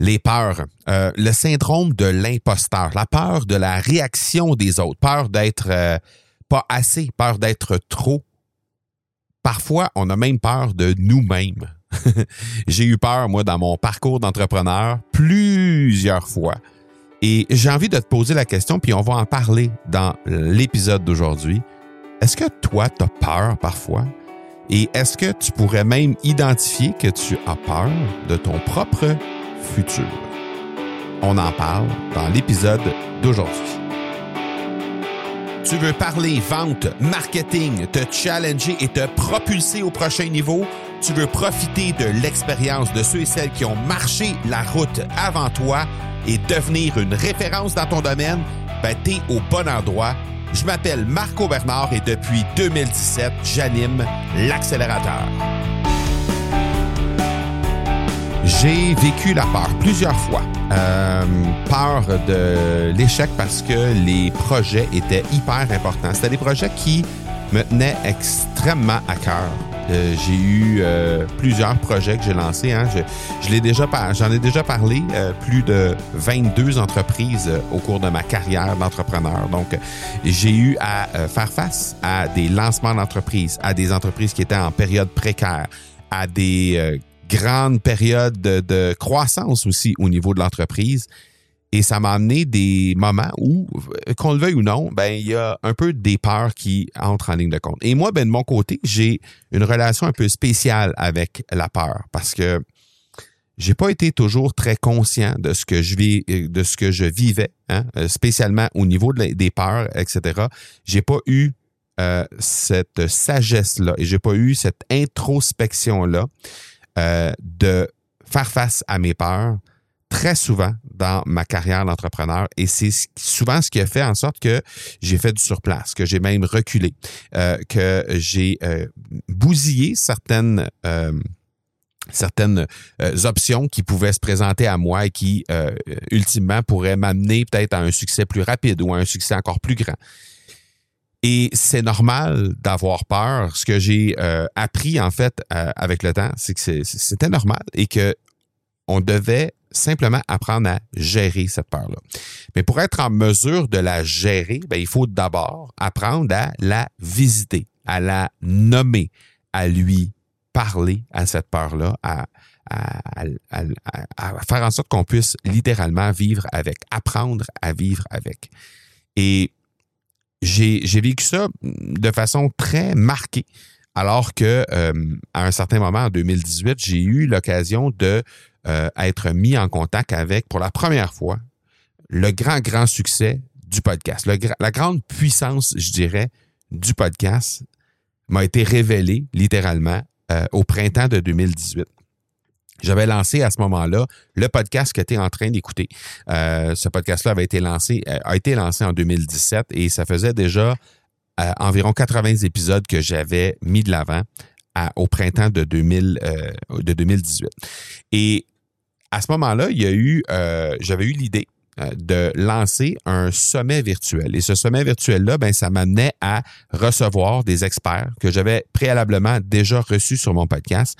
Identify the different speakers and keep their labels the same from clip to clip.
Speaker 1: les peurs, euh, le syndrome de l'imposteur, la peur de la réaction des autres, peur d'être euh, pas assez, peur d'être trop. Parfois, on a même peur de nous-mêmes. j'ai eu peur, moi, dans mon parcours d'entrepreneur, plusieurs fois. Et j'ai envie de te poser la question, puis on va en parler dans l'épisode d'aujourd'hui. Est-ce que toi, tu as peur parfois? Et est-ce que tu pourrais même identifier que tu as peur de ton propre futur. On en parle dans l'épisode d'aujourd'hui. Tu veux parler vente, marketing, te challenger et te propulser au prochain niveau? Tu veux profiter de l'expérience de ceux et celles qui ont marché la route avant toi et devenir une référence dans ton domaine? Ben, t'es au bon endroit. Je m'appelle Marco Bernard et depuis 2017, j'anime l'accélérateur. J'ai vécu la peur plusieurs fois. Euh, peur de l'échec parce que les projets étaient hyper importants. C'était des projets qui me tenaient extrêmement à cœur. Euh, j'ai eu euh, plusieurs projets que j'ai lancés. Hein. Je, l'ai déjà, j'en ai déjà parlé. plus de 22 entreprises au cours de ma carrière d'entrepreneur. Donc, j'ai eu à faire face à des lancements d'entreprises, à des entreprises qui étaient en période précaire, à des grande période de, croissance aussi au niveau de l'entreprise. Et ça m'a amené des moments où, qu'on le veuille ou non, ben il y a un peu des peurs qui entrent en ligne de compte. Et moi, ben de mon côté, j'ai une relation un peu spéciale avec la peur parce que j'ai pas été toujours très conscient de ce que je vis, de ce que je vivais, hein, spécialement au niveau des peurs, etc. J'ai pas eu euh, cette sagesse-là et j'ai pas eu cette introspection-là euh, de faire face à mes peurs très souvent dans ma carrière d'entrepreneur et c'est souvent ce qui a fait en sorte que j'ai fait du surplace, que j'ai même reculé, euh, que j'ai euh, bousillé certaines certaines options qui pouvaient se présenter à moi et qui ultimement pourraient m'amener peut-être à un succès plus rapide ou à un succès encore plus grand. Et c'est normal d'avoir peur. Ce que j'ai euh, appris en fait euh, avec le temps, c'est que c'était normal et que on devait simplement apprendre à gérer cette peur-là. Mais pour être en mesure de la gérer, ben, il faut d'abord apprendre à la visiter, à la nommer, à lui parler à cette peur-là, à, à, à, faire en sorte qu'on puisse littéralement vivre avec, apprendre à vivre avec. Et j'ai vécu ça de façon très marquée. Alors que euh, à un certain moment en 2018, j'ai eu l'occasion de euh, être mis en contact avec, pour la première fois, le grand, grand succès du podcast. la grande puissance, je dirais, du podcast m'a été révélée littéralement euh, au printemps de 2018. J'avais lancé à ce moment-là le podcast que tu es en train d'écouter. Euh, ce podcast-là avait été lancé, euh, a été lancé en 2017 et ça faisait déjà euh, environ 80 épisodes que j'avais mis de l'avant au printemps de, 2000, de 2018. Et à ce moment-là, il y a eu, j'avais eu l'idée de lancer un sommet virtuel. Et ce sommet virtuel-là, ben, ça m'amenait à recevoir des experts que j'avais préalablement déjà reçus sur mon podcast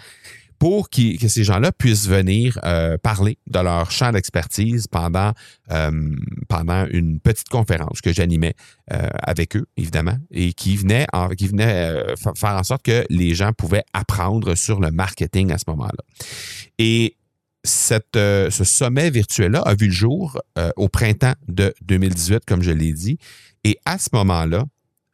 Speaker 1: pour que ces gens-là puissent venir euh, parler de leur champ d'expertise pendant, euh, pendant une petite conférence que j'animais euh, avec eux, évidemment, et qui venait, qui venait faire en sorte que les gens pouvaient apprendre sur le marketing à ce moment-là. Et cette, ce sommet virtuel-là a vu le jour au printemps de 2018, comme je l'ai dit. Et à ce moment-là,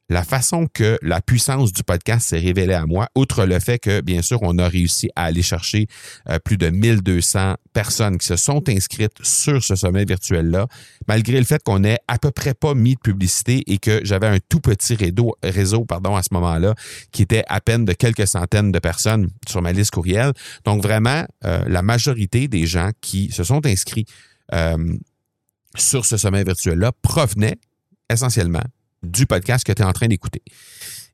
Speaker 1: la façon que la puissance du podcast s'est révélée à moi, outre le fait que, bien sûr, on a réussi à aller chercher euh, plus de 1200 personnes qui se sont inscrites sur ce sommet virtuel-là, malgré le fait qu'on n'ait à peu près pas mis de publicité et que j'avais un tout petit réseau, réseau pardon, à ce moment-là, qui était à peine de quelques centaines de personnes sur ma liste courriel. Donc, vraiment, euh, la majorité des gens qui se sont inscrits euh, sur ce sommet virtuel-là provenaient essentiellement du podcast que tu es en train d'écouter.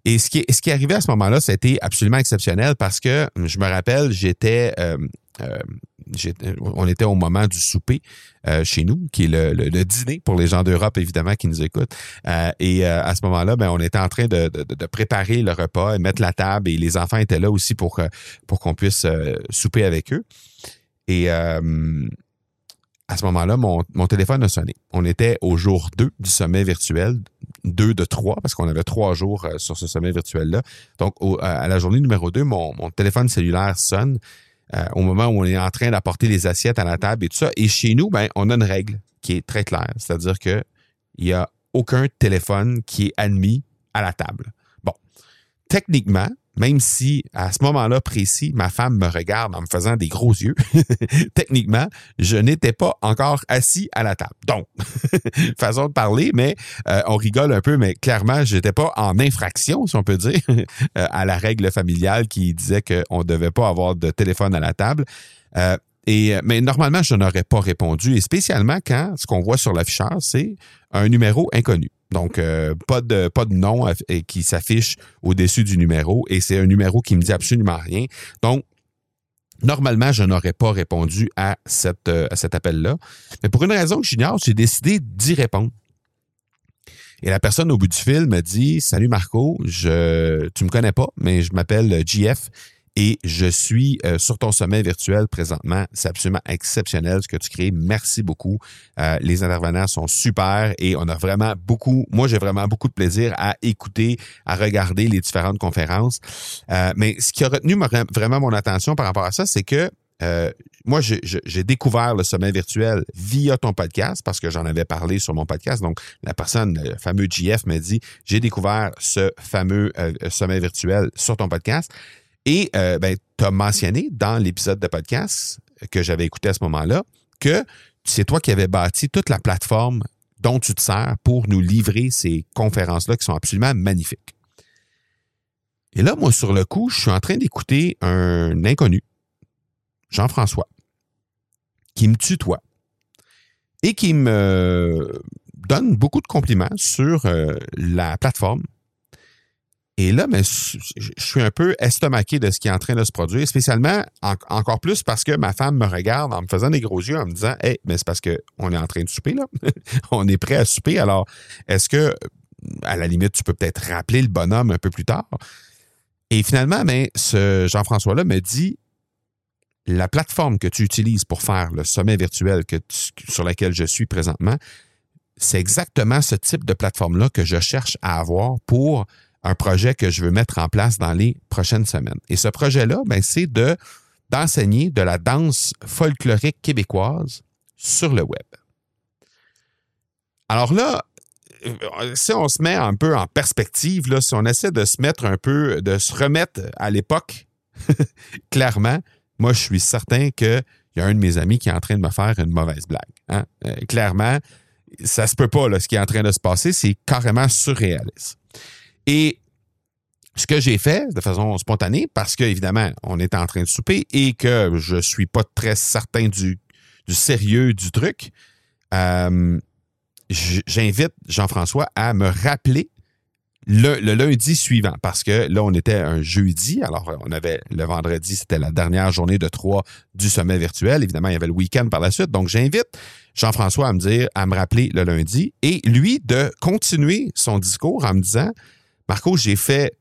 Speaker 1: Et ce qui, est, arrivé à ce moment-là, c'était absolument exceptionnel parce que je me rappelle, j'étais, euh, euh, on était au moment du souper euh, chez nous, qui est le, dîner pour les gens d'Europe évidemment qui nous écoutent. et à ce moment-là, ben, on était en train de, de, préparer le repas, et mettre la table, et les enfants étaient là aussi pour pour qu'on puisse souper avec eux. Et à ce moment-là, mon, téléphone a sonné. On était au jour 2 du sommet virtuel, 2 de 3, parce qu'on avait trois jours euh, sur ce sommet virtuel-là. Donc, à la journée numéro 2, mon, téléphone cellulaire sonne euh, au moment où on est en train d'apporter les assiettes à la table et tout ça. Et chez nous, ben, on a une règle qui est très claire, c'est-à-dire qu'il n'y a aucun téléphone qui est admis à la table. Bon, techniquement, même si à ce moment-là précis, ma femme me regarde en me faisant des gros yeux, techniquement, je n'étais pas encore assis à la table. Donc, façon de parler, mais euh, on rigole un peu, mais clairement, je n'étais pas en infraction, si on peut dire, euh, à la règle familiale qui disait qu'on ne devait pas avoir de téléphone à la table. Euh, et, mais normalement, je n'aurais pas répondu, et spécialement quand ce qu'on voit sur l'afficheur, c'est un numéro inconnu. Donc, euh, pas, de, pas de nom qui s'affiche au-dessus du numéro et c'est un numéro qui me dit absolument rien. Donc, normalement, je n'aurais pas répondu à, cette, euh, à cet appel-là. Mais pour une raison que j'ignore, j'ai décidé d'y répondre. Et la personne au bout du fil me dit Salut Marco, je, tu me connais pas, mais je m'appelle JF et je suis euh, sur ton sommet virtuel présentement. C'est absolument exceptionnel ce que tu crées. Merci beaucoup. Euh, les intervenants sont super et on a vraiment beaucoup, moi j'ai vraiment beaucoup de plaisir à écouter, à regarder les différentes conférences. Euh, mais ce qui a retenu vraiment mon attention par rapport à ça, c'est que moi, j'ai découvert le sommet virtuel via ton podcast parce que j'en avais parlé sur mon podcast. Donc, la personne, le fameux GF, m'a dit, j'ai découvert ce fameux sommet virtuel sur ton podcast. Et euh, ben, tu as mentionné dans l'épisode de podcast que j'avais écouté à ce moment-là que c'est toi qui avais bâti toute la plateforme dont tu te sers pour nous livrer ces conférences-là qui sont absolument magnifiques. Et là, moi, sur le coup, je suis en train d'écouter un inconnu, Jean-François, qui me tutoie et qui me donne beaucoup de compliments sur euh, la plateforme, et là, mais je suis un peu estomaqué de ce qui est en train de se produire, spécialement encore plus parce que ma femme me regarde en me faisant des gros yeux en me disant Hey, mais c'est parce qu'on est en train de souper, là. on est prêt à souper. Alors, est-ce que, à la limite, tu peux peut-être rappeler le bonhomme un peu plus tard? Et finalement, mais ce Jean-François-là me dit la plateforme que tu utilises pour faire le sommet virtuel que sur laquelle je suis présentement, c'est exactement ce type de plateforme-là que je cherche à avoir pour un projet que je veux mettre en place dans les prochaines semaines. Et ce projet-là, ben, c'est de, d'enseigner de la danse folklorique québécoise sur le web. Alors là, euh, si on se met un peu en perspective, là, si on essaie de se mettre un peu, de se remettre à l'époque, clairement, moi, je suis certain qu'il y a un de mes amis qui est en train de me faire une mauvaise blague. Hein. Euh, clairement, ça se peut pas, ce qui est en train de se passer, c'est carrément surréaliste. Et ce que j'ai fait de façon spontanée, parce qu'évidemment, on est en train de souper et que je ne suis pas très certain du, sérieux du truc, euh, j'invite Jean-François à me rappeler le, lundi suivant, parce que là, on était un jeudi, alors on avait le vendredi, c'était la dernière journée de trois du sommet virtuel. Évidemment, il y avait le week-end par la suite. Donc, j'invite Jean-François à me dire, à me rappeler le lundi et lui de continuer son discours en me disant Marco, j'ai fait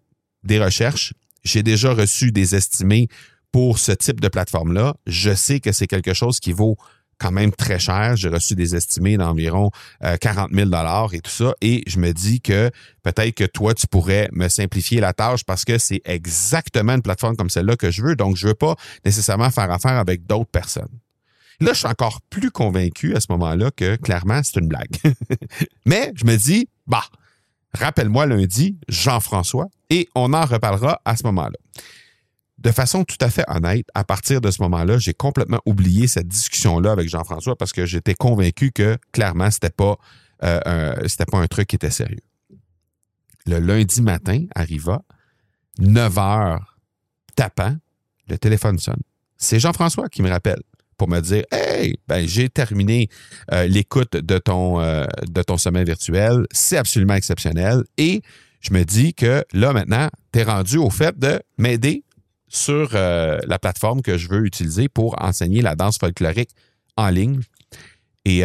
Speaker 1: des recherches, j'ai déjà reçu des estimés pour ce type de plateforme-là. Je sais que c'est quelque chose qui vaut quand même très cher. J'ai reçu des estimés d'environ 40 000 dollars et tout ça. Et je me dis que peut-être que toi, tu pourrais me simplifier la tâche parce que c'est exactement une plateforme comme celle-là que je veux. Donc, je veux pas nécessairement faire affaire avec d'autres personnes. Là, je suis encore plus convaincu à ce moment-là que clairement, c'est une blague. Mais je me dis, bah, rappelle-moi lundi, Jean-François, et on en reparlera à ce moment-là. De façon tout à fait honnête, à partir de ce moment-là, j'ai complètement oublié cette discussion-là avec Jean-François parce que j'étais convaincu que clairement, c'était pas, euh, pas un truc qui était sérieux. Le lundi matin arriva, 9 heures tapant, le téléphone sonne. C'est Jean-François qui me rappelle pour me dire Hey, ben, j'ai terminé euh, l'écoute de ton, euh, de ton sommet virtuel. C'est absolument exceptionnel. Et je me dis que là, maintenant, tu es rendu au fait de m'aider sur euh, la plateforme que je veux utiliser pour enseigner la danse folklorique en ligne. Et,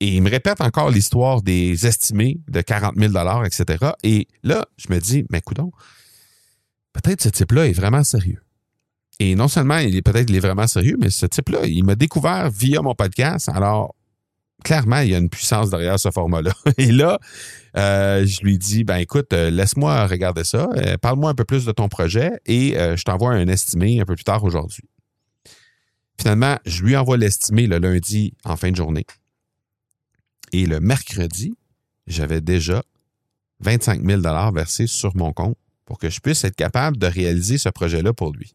Speaker 1: il me répète encore l'histoire des estimés de 40 000 etc. Et là, je me dis, mais coudon, peut-être ce type-là est vraiment sérieux. Et non seulement il est peut-être vraiment sérieux, mais ce type-là, il m'a découvert via mon podcast. Alors, clairement, il y a une puissance derrière ce format-là. Et là, euh, je lui dis, ben écoute, euh, laisse-moi regarder ça, euh, parle-moi un peu plus de ton projet et je t'envoie un estimé un peu plus tard aujourd'hui. Finalement, je lui envoie l'estimé le lundi en fin de journée. Et le mercredi, j'avais déjà 25 000 versés sur mon compte pour que je puisse être capable de réaliser ce projet-là pour lui.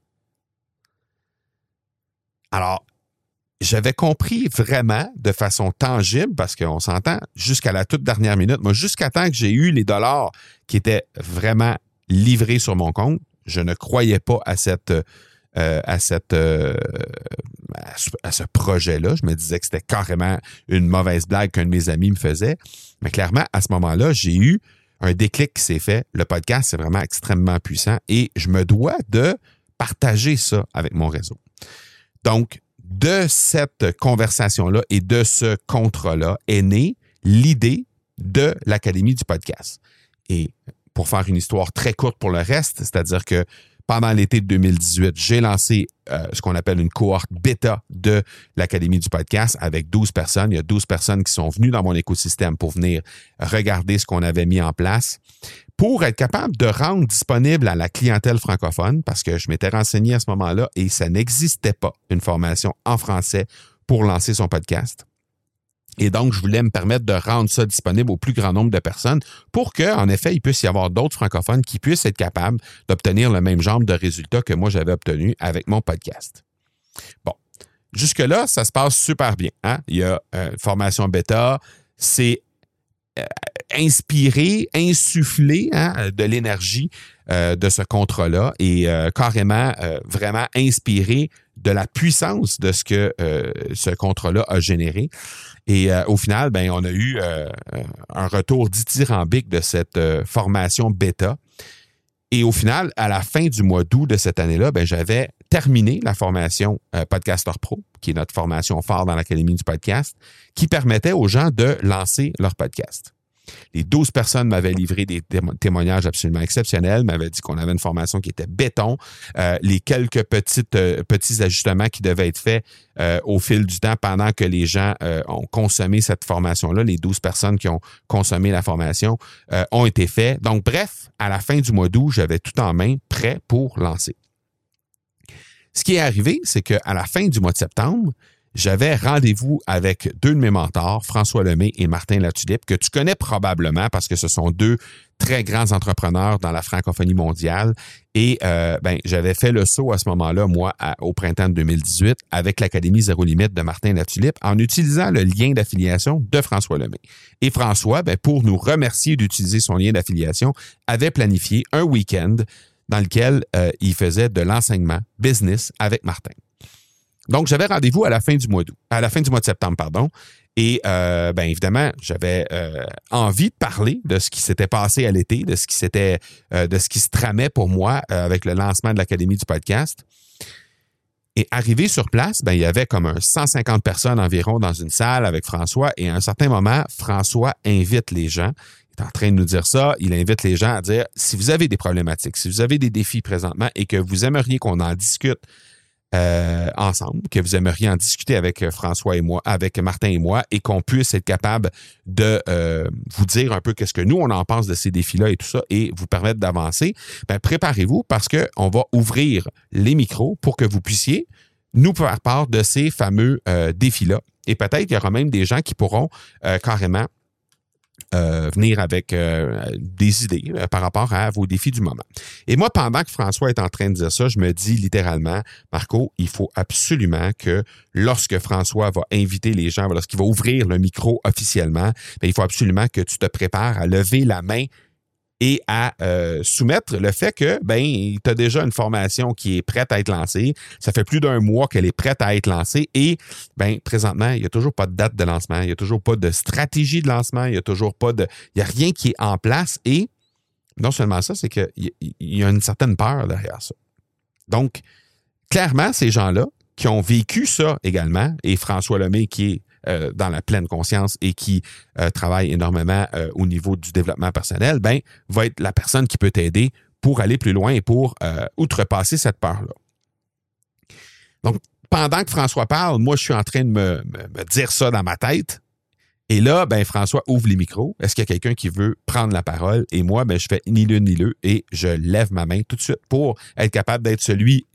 Speaker 1: Alors, j'avais compris vraiment de façon tangible, parce qu'on s'entend, jusqu'à la toute dernière minute, moi, jusqu'à temps que j'ai eu les dollars qui étaient vraiment livrés sur mon compte, je ne croyais pas à cette euh, à cette euh, à ce, projet-là. Je me disais que c'était carrément une mauvaise blague qu'un de mes amis me faisait. Mais clairement, à ce moment-là, j'ai eu un déclic qui s'est fait. Le podcast, c'est vraiment extrêmement puissant et je me dois de partager ça avec mon réseau. Donc, de cette conversation-là et de ce contrat-là est née l'idée de l'Académie du podcast. Et pour faire une histoire très courte pour le reste, c'est-à-dire que pendant l'été de 2018, j'ai lancé euh, ce qu'on appelle une cohorte bêta de l'Académie du podcast avec 12 personnes. Il y a 12 personnes qui sont venues dans mon écosystème pour venir regarder ce qu'on avait mis en place pour être capable de rendre disponible à la clientèle francophone, parce que je m'étais renseigné à ce moment-là et ça n'existait pas une formation en français pour lancer son podcast. Et donc, je voulais me permettre de rendre ça disponible au plus grand nombre de personnes pour qu'en effet, il puisse y avoir d'autres francophones qui puissent être capables d'obtenir le même genre de résultats que moi j'avais obtenu avec mon podcast. Bon. Jusque-là, ça se passe super bien. Hein? Il y a euh, formation bêta, c'est euh, inspiré, insufflé hein, de l'énergie euh, de ce contrat-là et carrément vraiment inspiré de la puissance de ce que ce contrat-là a généré. Et euh, au final, ben, on a eu euh, un retour dithyrambique de cette euh, formation bêta. Et au final, à la fin du mois d'août de cette année-là, ben, j'avais terminé la formation Podcaster Pro, qui est notre formation phare dans l'Académie du podcast, qui permettait aux gens de lancer leur podcast. Les 12 personnes m'avaient livré des témoignages absolument exceptionnels, m'avaient dit qu'on avait une formation qui était béton. Euh, les quelques euh, petits ajustements qui devaient être faits euh, au fil du temps pendant que les gens ont consommé cette formation-là, les 12 personnes qui ont consommé la formation, ont été faits. Donc, bref, à la fin du mois d'août, j'avais tout en main, prêt pour lancer. Ce qui est arrivé, c'est qu'à la fin du mois de septembre, j'avais rendez-vous avec deux de mes mentors, François Lemay et Martin Latulippe, que tu connais probablement parce que ce sont deux très grands entrepreneurs dans la francophonie mondiale. Et euh, ben, j'avais fait le saut à ce moment-là, moi, au printemps de 2018, avec l'Académie Zéro Limite de Martin Latulippe, en utilisant le lien d'affiliation de François Lemay. Et François, ben, pour nous remercier d'utiliser son lien d'affiliation, avait planifié un week-end dans lequel euh, il faisait de l'enseignement business avec Martin. Donc, j'avais rendez-vous à la fin du mois d'août, à la fin du mois de septembre, pardon. Et euh, ben évidemment, j'avais euh, envie de parler de ce qui s'était passé à l'été, de ce qui s'était, euh, de ce qui se tramait pour moi avec le lancement de l'Académie du podcast. Et arrivé sur place, ben, il y avait comme un 150 personnes environ dans une salle avec François. Et à un certain moment, François invite les gens. Il est en train de nous dire ça. Il invite les gens à dire si vous avez des problématiques, si vous avez des défis présentement et que vous aimeriez qu'on en discute euh, ensemble, que vous aimeriez en discuter avec euh, François et moi, avec Martin et moi, et qu'on puisse être capable de euh, vous dire un peu qu'est-ce que nous, on en pense de ces défis-là et tout ça, et vous permettre d'avancer, ben, préparez-vous parce qu'on va ouvrir les micros pour que vous puissiez nous faire part de ces fameux défis-là. Et peut-être qu'il y aura même des gens qui pourront carrément euh, venir avec euh, des idées euh, par rapport à vos défis du moment. Et moi, pendant que François est en train de dire ça, je me dis littéralement, Marco, il faut absolument que lorsque François va inviter les gens, lorsqu'il va ouvrir le micro officiellement, ben, il faut absolument que tu te prépares à lever la main et à euh, soumettre le fait que ben tu as déjà une formation qui est prête à être lancée. Ça fait plus d'un mois qu'elle est prête à être lancée et ben présentement, il n'y a toujours pas de date de lancement, il n'y a toujours pas de stratégie de lancement, il n'y a toujours pas de il y a rien qui est en place et non seulement ça, c'est qu'il y a une certaine peur derrière ça. Donc clairement ces gens-là qui ont vécu ça également et François Lemay qui est euh, dans la pleine conscience et qui euh, travaille énormément euh, au niveau du développement personnel, ben, va être la personne qui peut t'aider pour aller plus loin et pour outrepasser cette peur-là. Donc, pendant que François parle, moi, je suis en train de me, dire ça dans ma tête. Et là, ben, François ouvre les micros. Est-ce qu'il y a quelqu'un qui veut prendre la parole? Et moi, ben, je fais ni l'une ni l'autre et je lève ma main tout de suite pour être capable d'être celui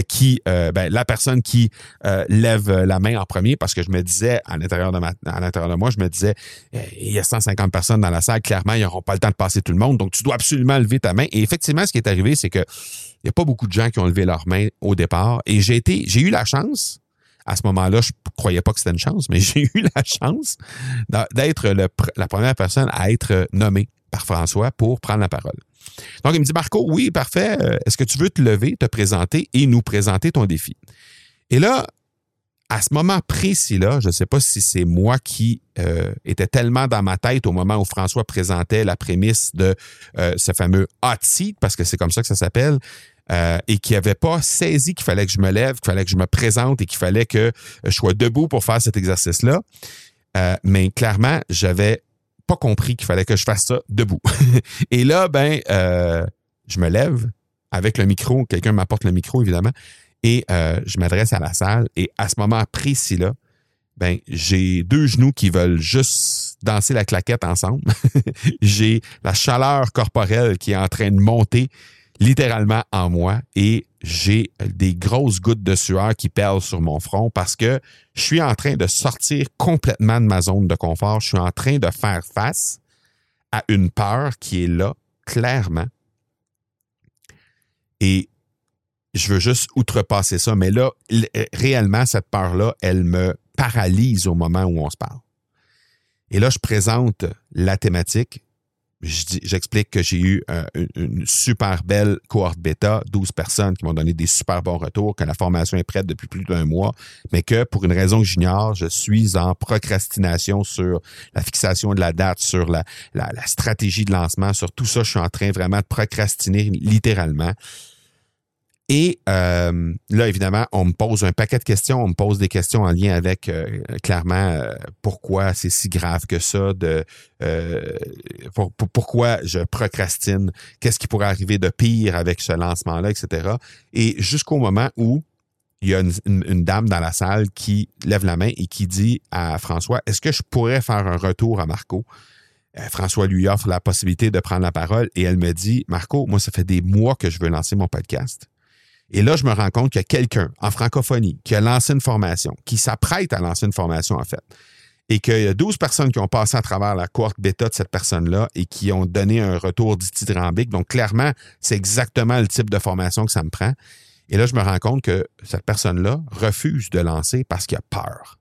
Speaker 1: qui, euh, ben, la personne qui euh, lève la main en premier, parce que je me disais, à l'intérieur de, ma, à l'intérieur de moi, je me disais, il y a 150 personnes dans la salle, clairement, ils n'auront pas le temps de passer tout le monde, donc tu dois absolument lever ta main. Et effectivement, ce qui est arrivé, c'est que il n'y a pas beaucoup de gens qui ont levé leur main au départ. Et j'ai été, j'ai eu la chance, à ce moment-là, je croyais pas que c'était une chance, mais j'ai eu la chance d'être la première personne à être nommée par François pour prendre la parole. Donc, il me dit, Marco, oui, parfait. Euh, est-ce que tu veux te lever, te présenter et nous présenter ton défi? Et là, à ce moment précis-là, je ne sais pas si c'est moi qui euh, était tellement dans ma tête au moment où François présentait la prémisse de euh, ce fameux hot seat, parce que c'est comme ça que ça s'appelle, et qui n'avait pas saisi qu'il fallait que je me lève, qu'il fallait que je me présente et qu'il fallait que je sois debout pour faire cet exercice-là. mais clairement, j'avais compris qu'il fallait que je fasse ça debout. et là, ben, euh, je me lève avec le micro, quelqu'un m'apporte le micro, évidemment, et euh, je m'adresse à la salle. Et à ce moment précis-là, ben, j'ai deux genoux qui veulent juste danser la claquette ensemble. j'ai la chaleur corporelle qui est en train de monter littéralement en moi et j'ai des grosses gouttes de sueur qui perlent sur mon front parce que je suis en train de sortir complètement de ma zone de confort. Je suis en train de faire face à une peur qui est là, clairement. Et je veux juste outrepasser ça. Mais là, réellement, cette peur-là, elle me paralyse au moment où on se parle. Et là, je présente la thématique j'explique que j'ai eu euh, une, super belle cohorte bêta, 12 personnes qui m'ont donné des super bons retours, que la formation est prête depuis plus d'un mois, mais que pour une raison que j'ignore, je suis en procrastination sur la fixation de la date, sur la, stratégie de lancement, sur tout ça. Je suis en train vraiment de procrastiner littéralement. Et euh, là, évidemment, on me pose un paquet de questions. On me pose des questions en lien avec euh, clairement euh, pourquoi c'est si grave que ça, pourquoi je procrastine, qu'est-ce qui pourrait arriver de pire avec ce lancement-là, etc. Et jusqu'au moment où il y a une, dame dans la salle qui lève la main et qui dit à François, est-ce que je pourrais faire un retour à Marco? François lui offre la possibilité de prendre la parole et elle me dit, Marco, moi, ça fait des mois que je veux lancer mon podcast. Et là, je me rends compte qu'il y a quelqu'un en francophonie qui a lancé une formation, qui s'apprête à lancer une formation, en fait, et qu'il y a 12 personnes qui ont passé à travers la cohorte bêta de cette personne-là et qui ont donné un retour dithyrambique. Donc, clairement, c'est exactement le type de formation que ça me prend. Et là, je me rends compte que cette personne-là refuse de lancer parce qu'il a peur.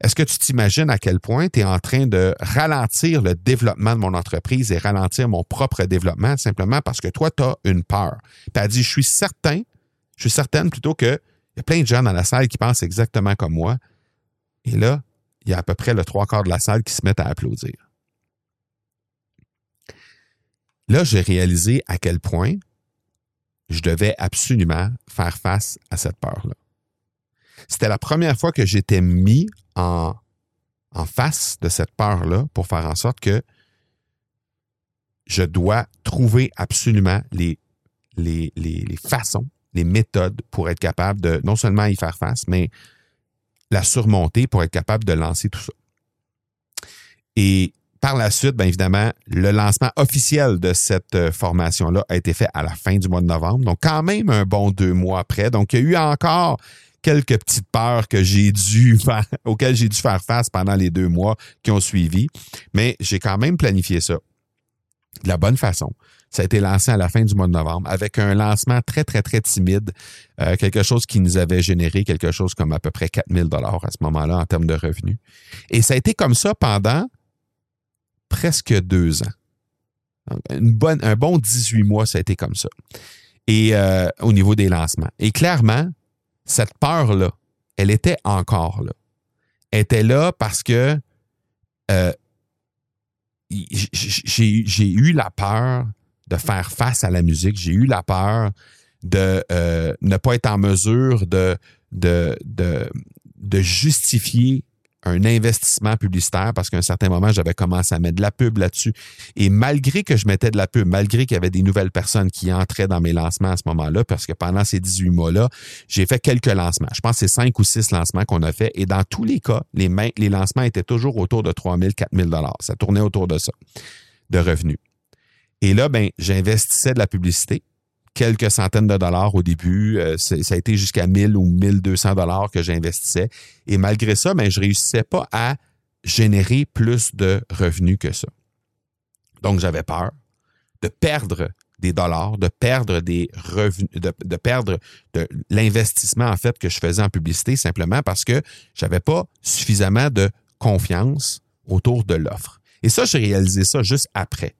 Speaker 1: Est-ce que tu t'imagines à quel point tu es en train de ralentir le développement de mon entreprise et ralentir mon propre développement simplement parce que toi, tu as une peur? Tu as dit, je suis certain, je suis certaine plutôt que il y a plein de gens dans la salle qui pensent exactement comme moi. Et là, il y a à peu près le trois quarts de la salle qui se mettent à applaudir. Là, j'ai réalisé à quel point je devais absolument faire face à cette peur-là. C'était la première fois que j'étais mis en, face de cette peur-là pour faire en sorte que je dois trouver absolument les, les, les, façons, les méthodes pour être capable de non seulement y faire face, mais la surmonter pour être capable de lancer tout ça. Et par la suite, bien évidemment, le lancement officiel de cette euh, formation-là a été fait à la fin du mois de novembre. Donc, quand même un bon deux mois après. Donc, il y a eu encore quelques petites peurs que j'ai dû auxquelles j'ai dû faire face pendant les deux mois qui ont suivi. Mais j'ai quand même planifié ça de la bonne façon. Ça a été lancé à la fin du mois de novembre avec un lancement très, très, très timide, euh, quelque chose qui nous avait généré quelque chose comme à peu près 4000 dollars à ce moment-là en termes de revenus. Et ça a été comme ça pendant presque deux ans. Bonne, un bon 18 mois, ça a été comme ça. Et euh, au niveau des lancements. Et clairement, cette peur-là, elle était encore là. Elle était là parce que euh, j'ai eu la peur de faire face à la musique. J'ai eu la peur de euh, ne pas être en mesure de, justifier un investissement publicitaire parce qu'à un certain moment, j'avais commencé à mettre de la pub là-dessus. Et malgré que je mettais de la pub, malgré qu'il y avait des nouvelles personnes qui entraient dans mes lancements à ce moment-là, parce que pendant ces 18 mois-là, j'ai fait quelques lancements. Je pense que c'est cinq ou six lancements qu'on a fait. Et dans tous les cas, les, lancements étaient toujours autour de 3 000, 4 000 Ça tournait autour de ça, de revenus. Et là, ben, j'investissais de la publicité quelques centaines de dollars au début. Euh, ça a été jusqu'à 1000 ou 1200 dollars que j'investissais. Et malgré ça, ben, je réussissais pas à générer plus de revenus que ça. Donc, j'avais peur de perdre des dollars, de perdre des revenus, de, perdre de l'investissement en fait que je faisais en publicité simplement parce que j'avais pas suffisamment de confiance autour de l'offre. Et ça, j'ai réalisé ça juste après.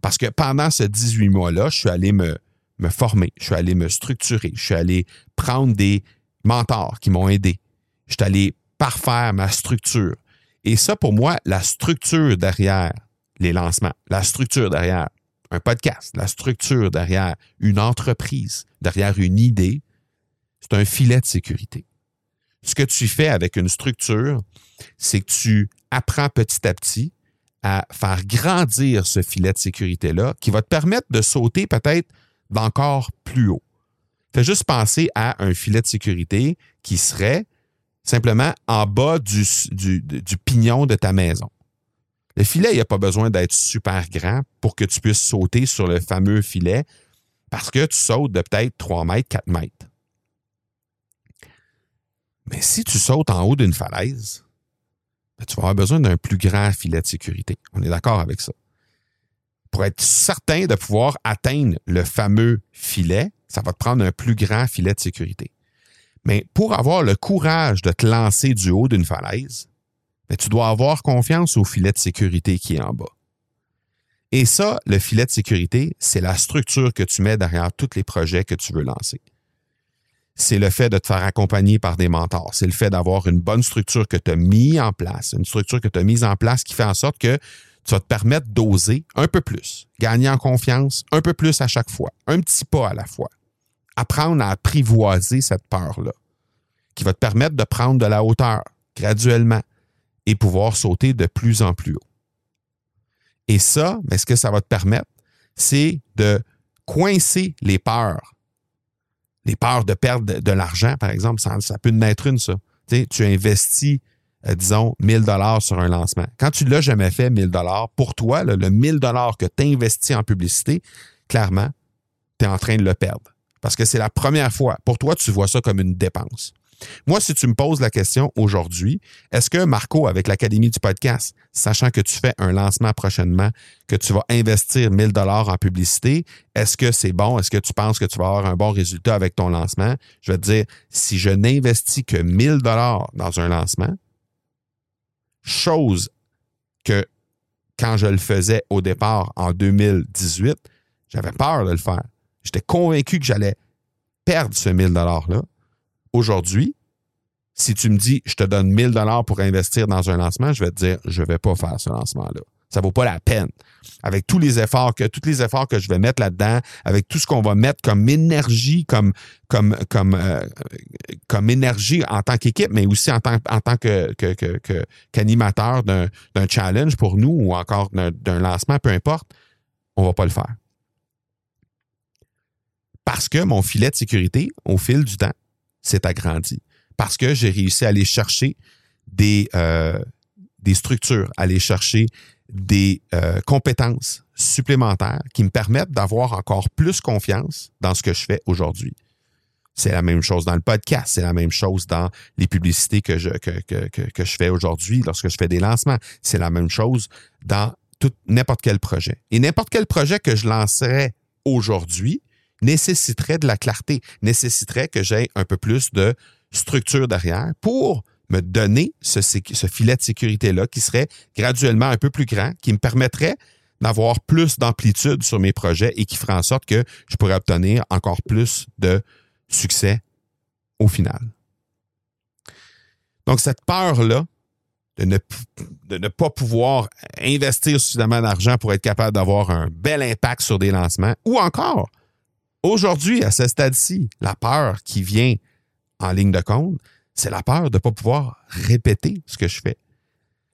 Speaker 1: Parce que pendant ce 18 mois-là, je suis allé me me former, je suis allé me structurer, je suis allé prendre des mentors qui m'ont aidé, je suis allé parfaire ma structure. Et ça, pour moi, la structure derrière les lancements, la structure derrière un podcast, la structure derrière une entreprise, derrière une idée, c'est un filet de sécurité. Ce que tu fais avec une structure, c'est que tu apprends petit à petit à faire grandir ce filet de sécurité-là qui va te permettre de sauter peut-être d'encore plus haut. Fais juste penser à un filet de sécurité qui serait simplement en bas du, du, pignon de ta maison. Le filet, il n'y a pas besoin d'être super grand pour que tu puisses sauter sur le fameux filet parce que tu sautes de peut-être 3 mètres, 4 mètres. Mais si tu sautes en haut d'une falaise, ben, tu vas avoir besoin d'un plus grand filet de sécurité. On est d'accord avec ça pour être certain de pouvoir atteindre le fameux filet, ça va te prendre un plus grand filet de sécurité. Mais pour avoir le courage de te lancer du haut d'une falaise, ben, tu dois avoir confiance au filet de sécurité qui est en bas. Et ça, le filet de sécurité, c'est la structure que tu mets derrière tous les projets que tu veux lancer. C'est le fait de te faire accompagner par des mentors. C'est le fait d'avoir une bonne structure que tu as mis en place, une structure que tu as mise en place qui fait en sorte que tu vas te permettre d'oser un peu plus, gagner en confiance un peu plus à chaque fois, un petit pas à la fois. Apprendre à apprivoiser cette peur-là, qui va te permettre de prendre de la hauteur graduellement et pouvoir sauter de plus en plus haut. Et ça, ce que ça va te permettre, c'est de coincer les peurs. Les peurs de perdre de, l'argent, par exemple, ça, ça peut naître une, ça. tu investis euh, disons, 1000 dollars sur un lancement. Quand tu l'as jamais fait, 1000 dollars, pour toi, le 1000 dollars que tu investis en publicité, clairement, tu es en train de le perdre. Parce que c'est la première fois. Pour toi, tu vois ça comme une dépense. Moi, si tu me poses la question aujourd'hui, est-ce que Marco, avec l'Académie du podcast, sachant que tu fais un lancement prochainement, que tu vas investir 1000 dollars en publicité, est-ce que c'est bon? Est-ce que tu penses que tu vas avoir un bon résultat avec ton lancement? Je vais te dire, si je n'investis que 1000 dollars dans un lancement, Chose que quand je le faisais au départ en 2018, j'avais peur de le faire. J'étais convaincu que j'allais perdre ce 1000 $-là. Aujourd'hui, si tu me dis, je te donne 1000 dollars pour investir dans un lancement, je vais te dire, je ne vais pas faire ce lancement-là. Ça vaut pas la peine. Avec tous les efforts que, tous les efforts que je vais mettre là-dedans, avec tout ce qu'on va mettre comme énergie, comme, comme, comme, euh, comme énergie en tant qu'équipe, mais aussi en tant, en tant que, qu'animateur d'un, d'un challenge pour nous ou encore d'un, lancement, peu importe, on va pas le faire. Parce que mon filet de sécurité, au fil du temps, s'est agrandi. Parce que j'ai réussi à aller chercher des, euh, des structures, aller chercher des euh, compétences supplémentaires qui me permettent d'avoir encore plus confiance dans ce que je fais aujourd'hui. C'est la même chose dans le podcast, c'est la même chose dans les publicités que je, que, que, que, je fais aujourd'hui lorsque je fais des lancements. C'est la même chose dans n'importe quel projet. Et n'importe quel projet que je lancerais aujourd'hui nécessiterait de la clarté, nécessiterait que j'aie un peu plus de structure derrière pour me donner ce, filet de sécurité-là qui serait graduellement un peu plus grand, qui me permettrait d'avoir plus d'amplitude sur mes projets et qui ferait en sorte que je pourrais obtenir encore plus de succès au final. Donc, cette peur-là de ne, de ne pas pouvoir investir suffisamment d'argent pour être capable d'avoir un bel impact sur des lancements, ou encore, aujourd'hui, à ce stade-ci, la peur qui vient en ligne de compte, c'est la peur de ne pas pouvoir répéter ce que je fais.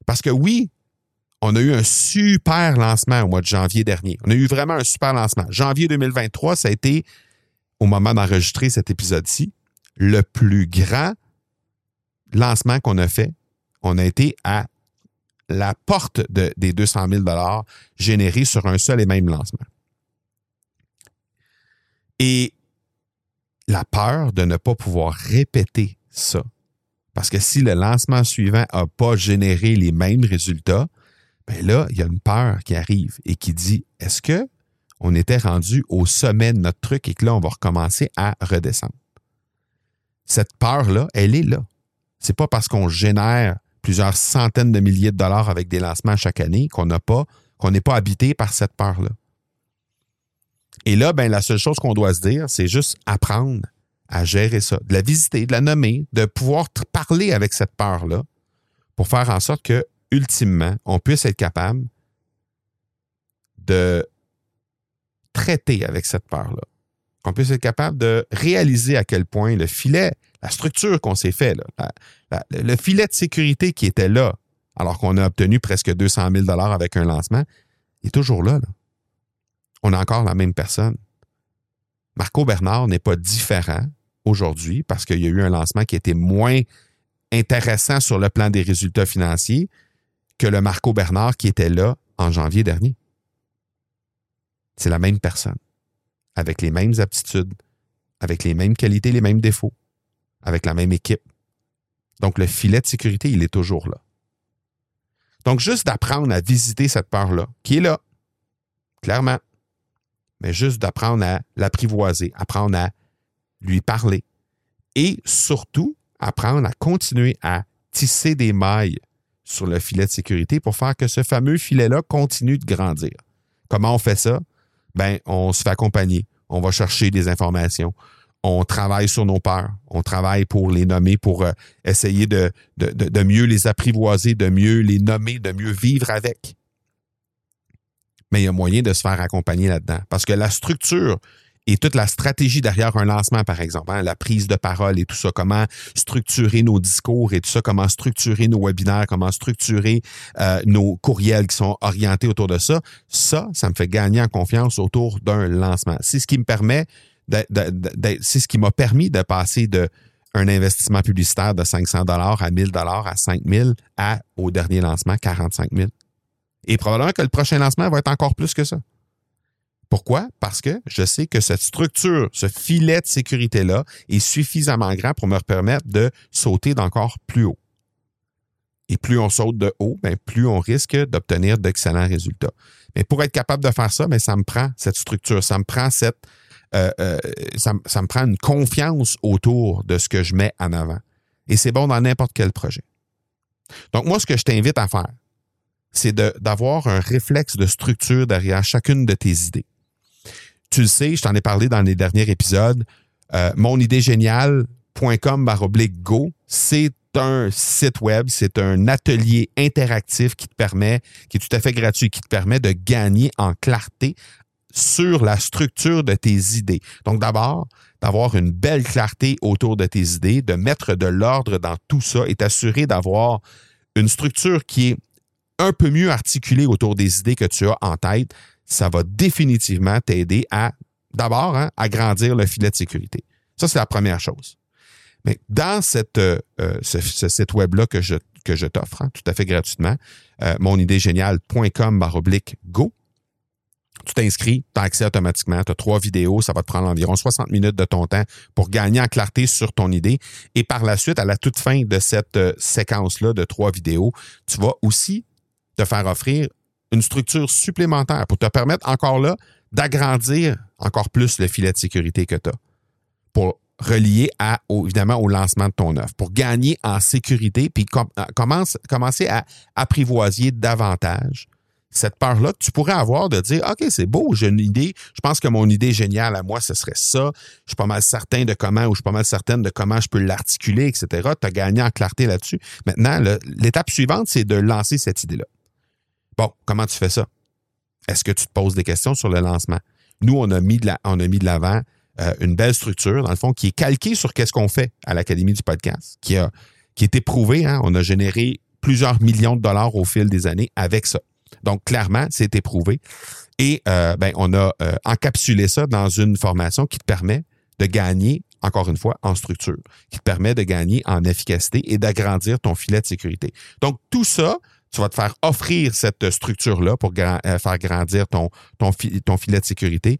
Speaker 1: Parce que oui, on a eu un super lancement au mois de janvier dernier. On a eu vraiment un super lancement. Janvier 2023, ça a été, au moment d'enregistrer cet épisode-ci, le plus grand lancement qu'on a fait. On a été à la porte des 200 000 générés sur un seul et même lancement. Et la peur de ne pas pouvoir répéter ça. Parce que si le lancement suivant n'a pas généré les mêmes résultats, bien là, il y a une peur qui arrive et qui dit est-ce que on était rendu au sommet de notre truc et que là, on va recommencer à redescendre? Cette peur-là, elle est là. C'est pas parce qu'on génère plusieurs centaines de milliers de dollars avec des lancements chaque année qu'on n'a pas, qu'on n'est pas habité par cette peur-là. Et là, ben, la seule chose qu'on doit se dire, c'est juste apprendre à gérer ça, de la visiter, de la nommer, de pouvoir parler avec cette peur-là pour faire en sorte que, ultimement, on puisse être capable de traiter avec cette peur-là. Qu'on puisse être capable de réaliser à quel point le filet, la structure qu'on s'est fait, le filet de sécurité qui était là, alors qu'on a obtenu presque 200 000 avec un lancement, est toujours là, là on a encore la même personne. Marco Bernard n'est pas différent aujourd'hui parce qu'il y a eu un lancement qui était moins intéressant sur le plan des résultats financiers que le Marco Bernard qui était là en janvier dernier. C'est la même personne, avec les mêmes aptitudes, avec les mêmes qualités, les mêmes défauts, avec la même équipe. Donc le filet de sécurité, il est toujours là. Donc juste d'apprendre à visiter cette peur-là, qui est là, clairement, mais juste d'apprendre à l'apprivoiser, apprendre à lui parler et surtout apprendre à continuer à tisser des mailles sur le filet de sécurité pour faire que ce fameux filet-là continue de grandir. Comment on fait ça? Ben, on se fait accompagner, on va chercher des informations, on travaille sur nos peurs, on travaille pour les nommer, pour euh, essayer de, mieux les apprivoiser, de mieux les nommer, de mieux vivre avec mais il y a moyen de se faire accompagner là-dedans. Parce que la structure et toute la stratégie derrière un lancement, par exemple, hein, la prise de parole et tout ça, comment structurer nos discours et tout ça, comment structurer nos webinaires, comment structurer euh, nos courriels qui sont orientés autour de ça, ça, ça me fait gagner en confiance autour d'un lancement. C'est ce qui me permet, c'est ce qui m'a permis de passer de un investissement publicitaire de 500 dollars à 1000 dollars à 5000 à au dernier lancement 45 000. Et probablement que le prochain lancement va être encore plus que ça. Pourquoi? Parce que je sais que cette structure, ce filet de sécurité-là est suffisamment grand pour me permettre de sauter d'encore plus haut. Et plus on saute de haut, bien, plus on risque d'obtenir d'excellents résultats. Mais pour être capable de faire ça, bien, ça me prend cette structure, ça me prend cette, euh, euh, ça, ça, me prend une confiance autour de ce que je mets en avant. Et c'est bon dans n'importe quel projet. Donc, moi, ce que je t'invite à faire, c'est d'avoir un réflexe de structure derrière chacune de tes idées. Tu le sais, je t'en ai parlé dans les derniers épisodes. Euh, monidéegéniale.com go, c'est un site web, c'est un atelier interactif qui te permet, qui est tout à fait gratuit, qui te permet de gagner en clarté sur la structure de tes idées. Donc d'abord, d'avoir une belle clarté autour de tes idées, de mettre de l'ordre dans tout ça et t'assurer d'avoir une structure qui est un peu mieux articulé autour des idées que tu as en tête, ça va définitivement t'aider à, d'abord, hein, à grandir le filet de sécurité. Ça, c'est la première chose. Mais dans cette, euh, euh, ce, site web-là que je, que je t'offre, hein, tout à fait gratuitement, euh, monidéegéniale.com oblique go, tu t'inscris, tu as accès automatiquement, tu as trois vidéos, ça va te prendre environ 60 minutes de ton temps pour gagner en clarté sur ton idée. Et par la suite, à la toute fin de cette euh, séquence-là de trois vidéos, tu vas aussi te faire offrir une structure supplémentaire pour te permettre encore là d'agrandir encore plus le filet de sécurité que tu as pour relier à, évidemment au lancement de ton offre, pour gagner en sécurité, puis euh, commence, commencer à apprivoiser davantage cette peur-là que tu pourrais avoir de dire OK, c'est beau, j'ai une idée, je pense que mon idée géniale à moi, ce serait ça. Je suis pas mal certain de comment, ou je suis pas mal certaine de comment je peux l'articuler, etc. Tu as gagné en clarté là-dessus. Maintenant, l'étape suivante, c'est de lancer cette idée-là. Bon, comment tu fais ça? Est-ce que tu te poses des questions sur le lancement? Nous, on a mis de l'avant euh, une belle structure, dans le fond, qui est calquée sur qu'est-ce qu'on fait à l'Académie du podcast, qui a, qui est éprouvé. Hein? On a généré plusieurs millions de dollars au fil des années avec ça. Donc, clairement, c'est éprouvé. Et euh, ben, on a euh, encapsulé ça dans une formation qui te permet de gagner, encore une fois, en structure, qui te permet de gagner en efficacité et d'agrandir ton filet de sécurité. Donc, tout ça, tu vas te faire offrir cette structure-là pour euh, faire grandir ton, filet de sécurité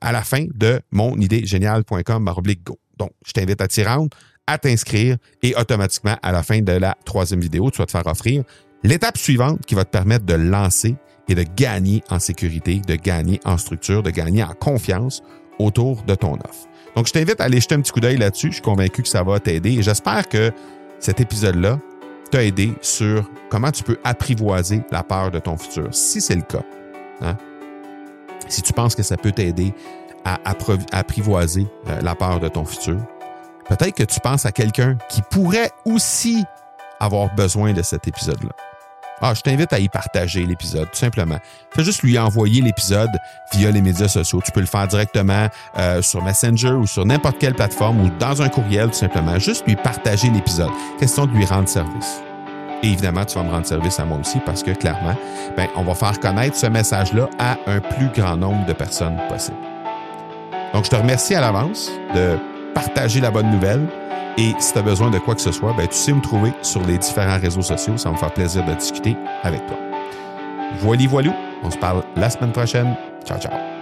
Speaker 1: à la fin de monidéegéniale.com go. Donc, je t'invite à t'y rendre, à t'inscrire et automatiquement, à la fin de la troisième vidéo, tu vas te faire offrir l'étape suivante qui va te permettre de lancer et de gagner en sécurité, de gagner en structure, de gagner en confiance autour de ton offre. Donc, je t'invite à aller jeter un petit coup d'œil là-dessus. Je suis convaincu que ça va t'aider et j'espère que cet épisode-là t'a aidé sur comment tu peux apprivoiser la peur de ton futur. Si c'est le cas, hein, si tu penses que ça peut t'aider à apprivoiser euh, la peur de ton futur, peut-être que tu penses à quelqu'un qui pourrait aussi avoir besoin de cet épisode-là. Ah, je t'invite à y partager l'épisode, tout simplement. Fais juste lui envoyer l'épisode via les médias sociaux. Tu peux le faire directement euh, sur Messenger ou sur n'importe quelle plateforme ou dans un courriel, tout simplement. Juste lui partager l'épisode. Question de lui rendre service. Et évidemment, tu vas me rendre service à moi aussi parce que clairement, ben, on va faire connaître ce message-là à un plus grand nombre de personnes possible. Donc, je te remercie à l'avance de partager la bonne nouvelle. Et si tu as besoin de quoi que ce soit, ben, tu sais me trouver sur les différents réseaux sociaux. Ça me faire plaisir de discuter avec toi. Voilà, voilou. On se parle la semaine prochaine. Ciao, ciao.